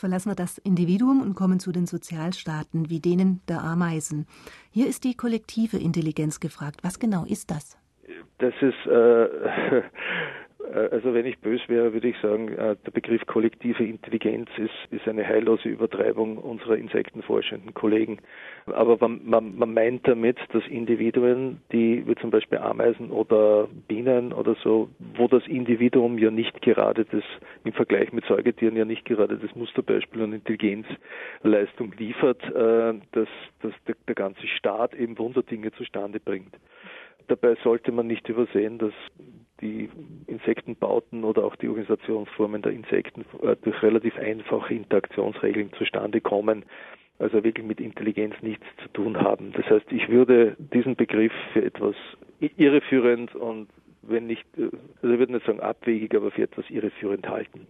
Verlassen wir das Individuum und kommen zu den Sozialstaaten wie denen der Ameisen. Hier ist die kollektive Intelligenz gefragt. Was genau ist das? Das ist äh, also wenn ich bös wäre, würde ich sagen, äh, der Begriff kollektive Intelligenz ist, ist eine heillose Übertreibung unserer insektenforschenden Kollegen. Aber man, man, man meint damit, dass Individuen, die wie zum Beispiel Ameisen oder Bienen oder so, wo das Individuum ja nicht gerade das im Vergleich mit Säugetieren ja nicht gerade das Musterbeispiel an Intelligenzleistung liefert, äh, dass, dass der, der ganze Staat eben Wunderdinge zustande bringt. Dabei sollte man nicht übersehen, dass die Insektenbauten oder auch die Organisationsformen der Insekten äh, durch relativ einfache Interaktionsregeln zustande kommen, also wirklich mit Intelligenz nichts zu tun haben. Das heißt, ich würde diesen Begriff für etwas irreführend und wenn nicht, äh, also ich würde nicht sagen abwegig, aber für etwas irreführend halten.